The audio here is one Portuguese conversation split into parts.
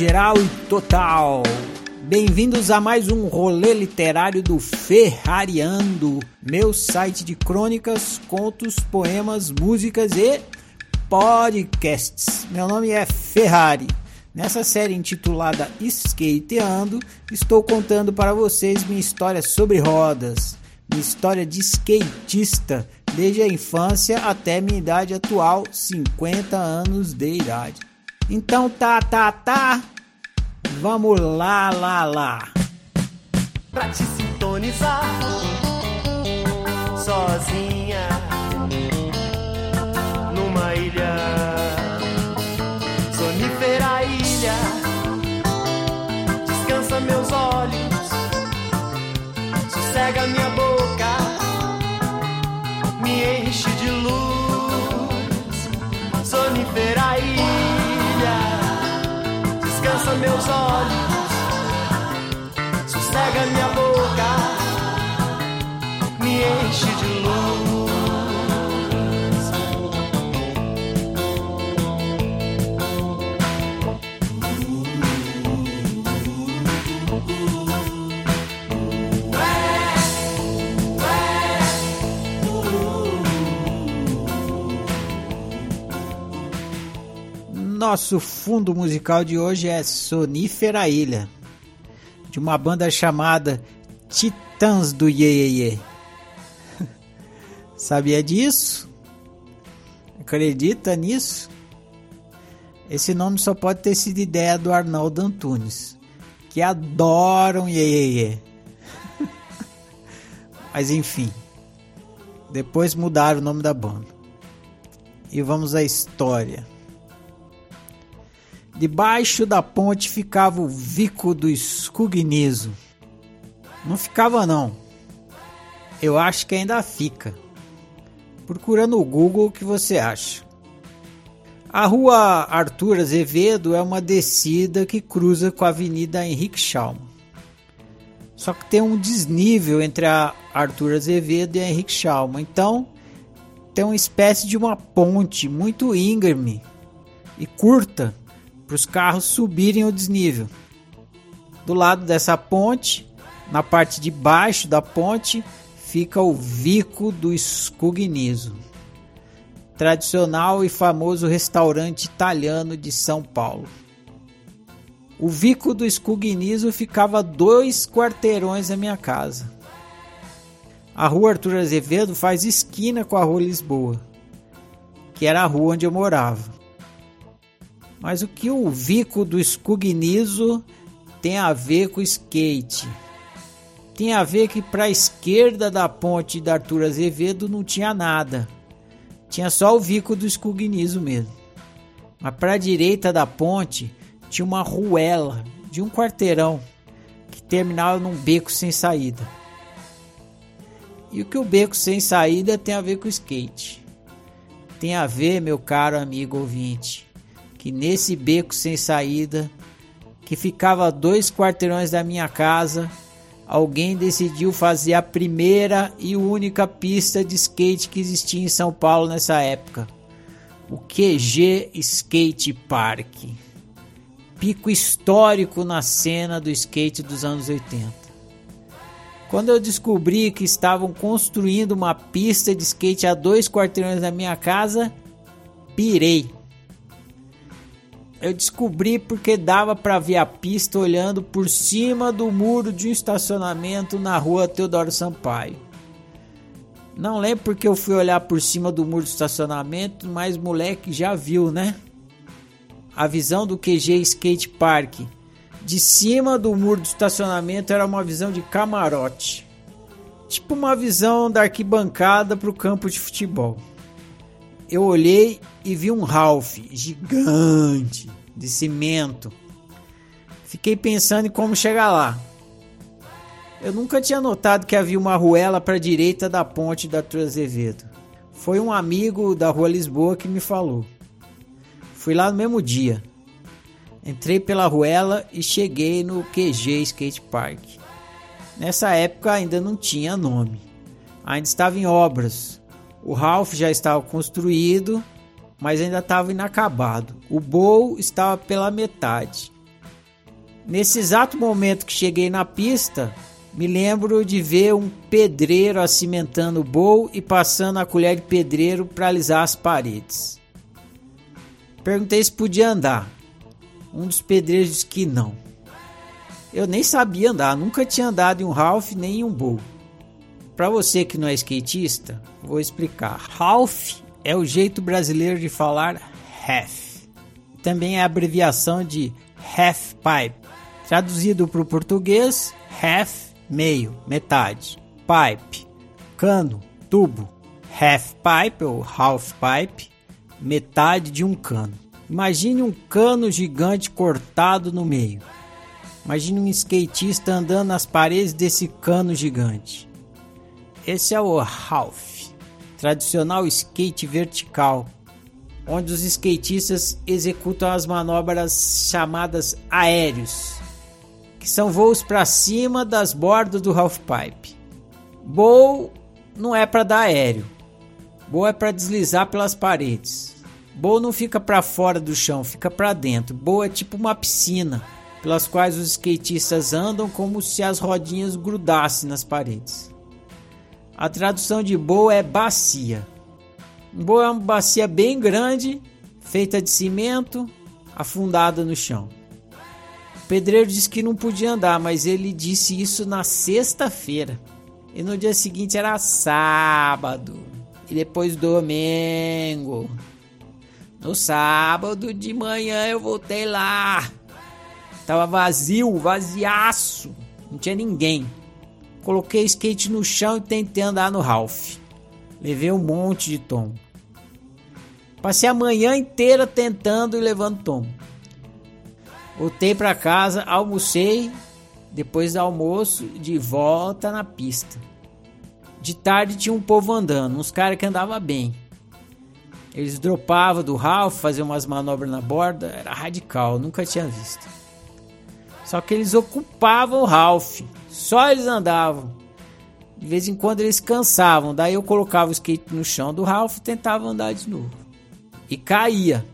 Geral e total! Bem-vindos a mais um rolê literário do Ferrariando, meu site de crônicas, contos, poemas, músicas e podcasts. Meu nome é Ferrari. Nessa série intitulada Skateando, estou contando para vocês minha história sobre rodas, minha história de skatista, desde a infância até minha idade atual, 50 anos de idade. Então tá, tá, tá. Vamos lá, lá, lá. Pra te sintonizar sozinha numa ilha, sonífera ilha. Descansa meus olhos, sossega minha boca, me enche de luz, meus olhos, sossega minha boca, me enche de luz. Nosso fundo musical de hoje é Sonífera Ilha, de uma banda chamada Titãs do Iê. Sabia disso? Acredita nisso? Esse nome só pode ter sido ideia do Arnaldo Antunes, que adoram Iê. Mas enfim, depois mudaram o nome da banda. E vamos à história. Debaixo da ponte ficava o Vico do Escugnizo. Não ficava não. Eu acho que ainda fica. Procura no Google o que você acha. A rua Arthur Azevedo é uma descida que cruza com a Avenida Henrique Schalman. Só que tem um desnível entre a Arthur Azevedo e a Henrique Schalman. Então, tem uma espécie de uma ponte muito íngreme e curta para os carros subirem o desnível. Do lado dessa ponte, na parte de baixo da ponte, fica o Vico do Scugnizo, tradicional e famoso restaurante italiano de São Paulo. O Vico do Scugnizo ficava dois quarteirões da minha casa. A rua Arthur Azevedo faz esquina com a rua Lisboa, que era a rua onde eu morava. Mas o que o Vico do Scugnizo tem a ver com skate? Tem a ver que para a esquerda da ponte da Arthur Azevedo não tinha nada. Tinha só o Vico do Scugnizo mesmo. Mas para a direita da ponte tinha uma ruela de um quarteirão que terminava num beco sem saída. E o que o beco sem saída tem a ver com skate? Tem a ver, meu caro amigo ouvinte, que nesse beco sem saída, que ficava a dois quarteirões da minha casa, alguém decidiu fazer a primeira e única pista de skate que existia em São Paulo nessa época. O QG Skate Park. Pico histórico na cena do skate dos anos 80. Quando eu descobri que estavam construindo uma pista de skate a dois quarteirões da minha casa, pirei eu descobri porque dava para ver a pista olhando por cima do muro de um estacionamento na rua Teodoro Sampaio. Não lembro porque eu fui olhar por cima do muro do estacionamento, mas moleque já viu, né? A visão do QG Skate Park de cima do muro do estacionamento era uma visão de camarote. Tipo uma visão da arquibancada para o campo de futebol eu olhei e vi um Ralph gigante de cimento. Fiquei pensando em como chegar lá. Eu nunca tinha notado que havia uma ruela para a direita da ponte da Azevedo. Foi um amigo da Rua Lisboa que me falou. Fui lá no mesmo dia. Entrei pela ruela e cheguei no QG Skate Park. Nessa época ainda não tinha nome. Ainda estava em obras o Ralph já estava construído mas ainda estava inacabado. O bowl estava pela metade. Nesse exato momento que cheguei na pista, me lembro de ver um pedreiro acimentando o bowl e passando a colher de pedreiro para alisar as paredes. Perguntei se podia andar. Um dos pedreiros disse que não. Eu nem sabia andar, nunca tinha andado em um half nem em um bowl. Para você que não é skatista, vou explicar. Half é o jeito brasileiro de falar half. Também é a abreviação de half pipe. Traduzido para o português, half, meio, metade. Pipe, cano, tubo. Half pipe ou half pipe, metade de um cano. Imagine um cano gigante cortado no meio. Imagine um skatista andando nas paredes desse cano gigante. Esse é o half, tradicional skate vertical, onde os skatistas executam as manobras chamadas aéreos, que são voos para cima das bordas do half pipe. Bowl não é para dar aéreo. Bowl é para deslizar pelas paredes. Bowl não fica para fora do chão, fica para dentro. Bowl é tipo uma piscina, pelas quais os skatistas andam como se as rodinhas grudassem nas paredes. A tradução de bowl é bacia. Bowl é uma bacia bem grande, feita de cimento, afundada no chão. O pedreiro disse que não podia andar, mas ele disse isso na sexta-feira. E no dia seguinte era sábado. E depois domingo. No sábado de manhã eu voltei lá. Tava vazio, vaziaço. Não tinha ninguém. Coloquei skate no chão e tentei andar no Ralph. Levei um monte de tom. Passei a manhã inteira tentando e levando tom. Voltei para casa, almocei. Depois do almoço, de volta na pista. De tarde tinha um povo andando, uns caras que andavam bem. Eles dropavam do Ralph, faziam umas manobras na borda, era radical, nunca tinha visto. Só que eles ocupavam o Ralph, só eles andavam. De vez em quando eles cansavam, daí eu colocava o skate no chão do Ralph e tentava andar de novo. E caía.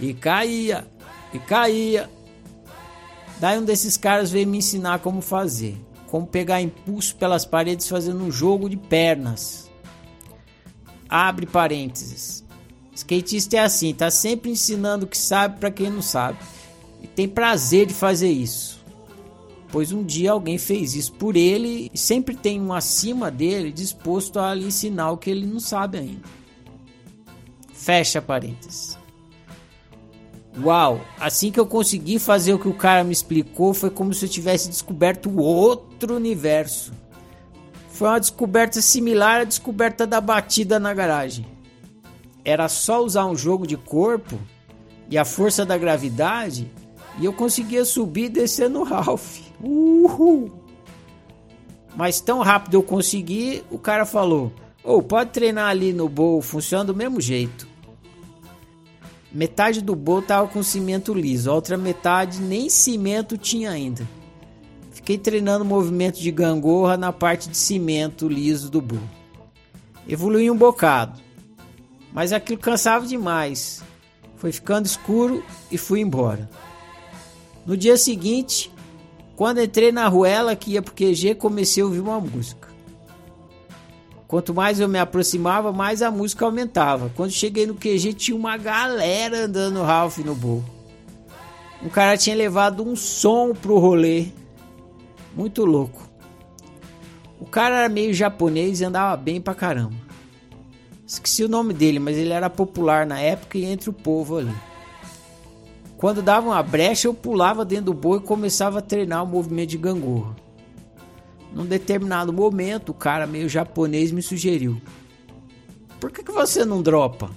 E caía. E caía. Daí um desses caras veio me ensinar como fazer. Como pegar impulso pelas paredes fazendo um jogo de pernas. Abre parênteses. Skatista é assim, tá sempre ensinando o que sabe para quem não sabe. E tem prazer de fazer isso. Pois um dia alguém fez isso por ele e sempre tem um acima dele disposto a lhe ensinar o que ele não sabe ainda. Fecha parênteses. Uau, assim que eu consegui fazer o que o cara me explicou, foi como se eu tivesse descoberto outro universo. Foi uma descoberta similar à descoberta da batida na garagem. Era só usar um jogo de corpo e a força da gravidade e eu conseguia subir e descer no Ralph. Uhul! Mas tão rápido eu consegui, o cara falou: "Ou oh, pode treinar ali no bowl, funciona do mesmo jeito". Metade do bowl tava com cimento liso, a outra metade nem cimento tinha ainda. Fiquei treinando movimento de gangorra na parte de cimento liso do burro. Evolui um bocado, mas aquilo cansava demais. Foi ficando escuro e fui embora. No dia seguinte, quando entrei na ruela que ia pro QG, comecei a ouvir uma música. Quanto mais eu me aproximava, mais a música aumentava. Quando cheguei no QG, tinha uma galera andando Ralph no burro. Um cara tinha levado um som pro rolê muito louco. O cara era meio japonês e andava bem pra caramba. Esqueci o nome dele, mas ele era popular na época e entre o povo ali. Quando dava uma brecha, eu pulava dentro do boi e começava a treinar o movimento de gangorra. Num determinado momento, o cara meio japonês me sugeriu: Por que, que você não dropa?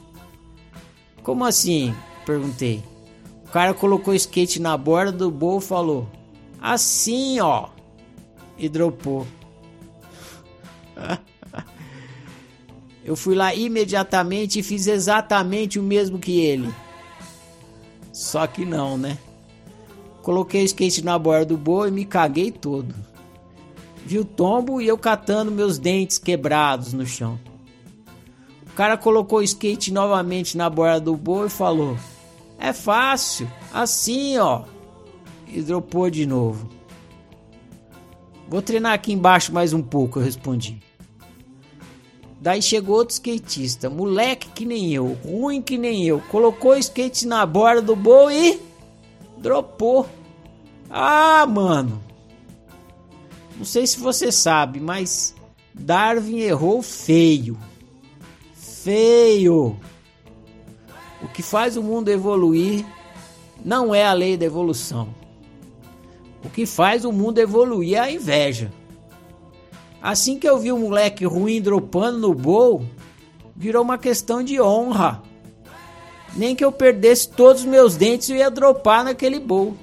Como assim? Perguntei. O cara colocou o skate na borda do boi e falou: Assim, ó e dropou. Eu fui lá imediatamente e fiz exatamente o mesmo que ele. Só que não, né? Coloquei o skate na borda do boi e me caguei todo. Vi o tombo e eu catando meus dentes quebrados no chão. O cara colocou o skate novamente na borda do boi e falou: É fácil, assim ó. E dropou de novo. Vou treinar aqui embaixo mais um pouco, eu respondi. Daí chegou outro skatista, moleque que nem eu, ruim que nem eu, colocou o skate na borda do boi e dropou. Ah, mano. Não sei se você sabe, mas Darwin errou feio. Feio. O que faz o mundo evoluir não é a lei da evolução. O que faz o mundo evoluir é a inveja. Assim que eu vi o moleque ruim dropando no bowl, virou uma questão de honra. Nem que eu perdesse todos os meus dentes eu ia dropar naquele bowl.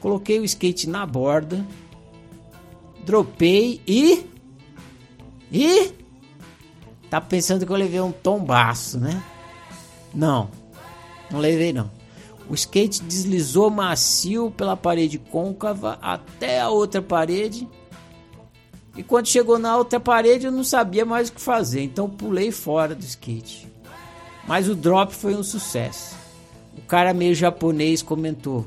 Coloquei o skate na borda, dropei e. E. Tá pensando que eu levei um tombaço, né? Não, não levei não. O skate deslizou macio pela parede côncava até a outra parede e quando chegou na outra parede eu não sabia mais o que fazer, então pulei fora do skate. Mas o drop foi um sucesso. O cara meio japonês comentou: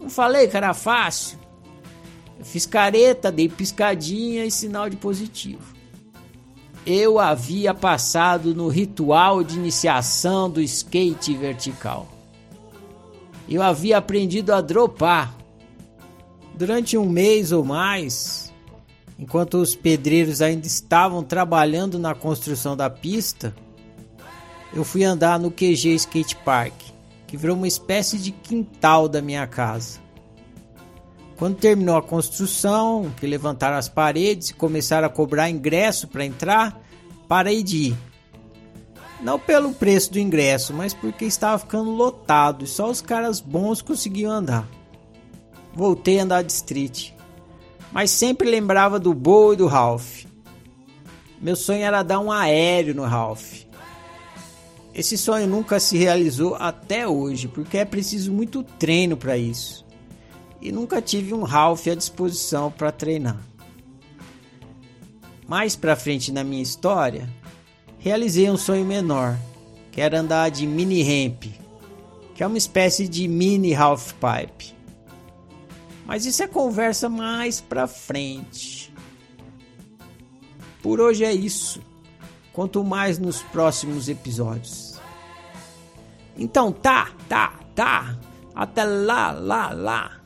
Não falei que era fácil? Eu fiz careta, dei piscadinha e sinal de positivo. Eu havia passado no ritual de iniciação do skate vertical. Eu havia aprendido a dropar. Durante um mês ou mais, Enquanto os pedreiros ainda estavam trabalhando na construção da pista, eu fui andar no QG Skate Park, que virou uma espécie de quintal da minha casa. Quando terminou a construção, que levantaram as paredes e começaram a cobrar ingresso para entrar, parei de ir. Não pelo preço do ingresso, mas porque estava ficando lotado e só os caras bons conseguiam andar. Voltei a andar de street mas sempre lembrava do Bo e do Ralph. Meu sonho era dar um aéreo no Ralph. Esse sonho nunca se realizou até hoje, porque é preciso muito treino para isso. E nunca tive um Ralph à disposição para treinar. Mais para frente na minha história, realizei um sonho menor, que era andar de mini ramp, que é uma espécie de mini half pipe. Mas isso é conversa mais pra frente. Por hoje é isso. Quanto mais nos próximos episódios. Então tá, tá, tá. Até lá, lá, lá.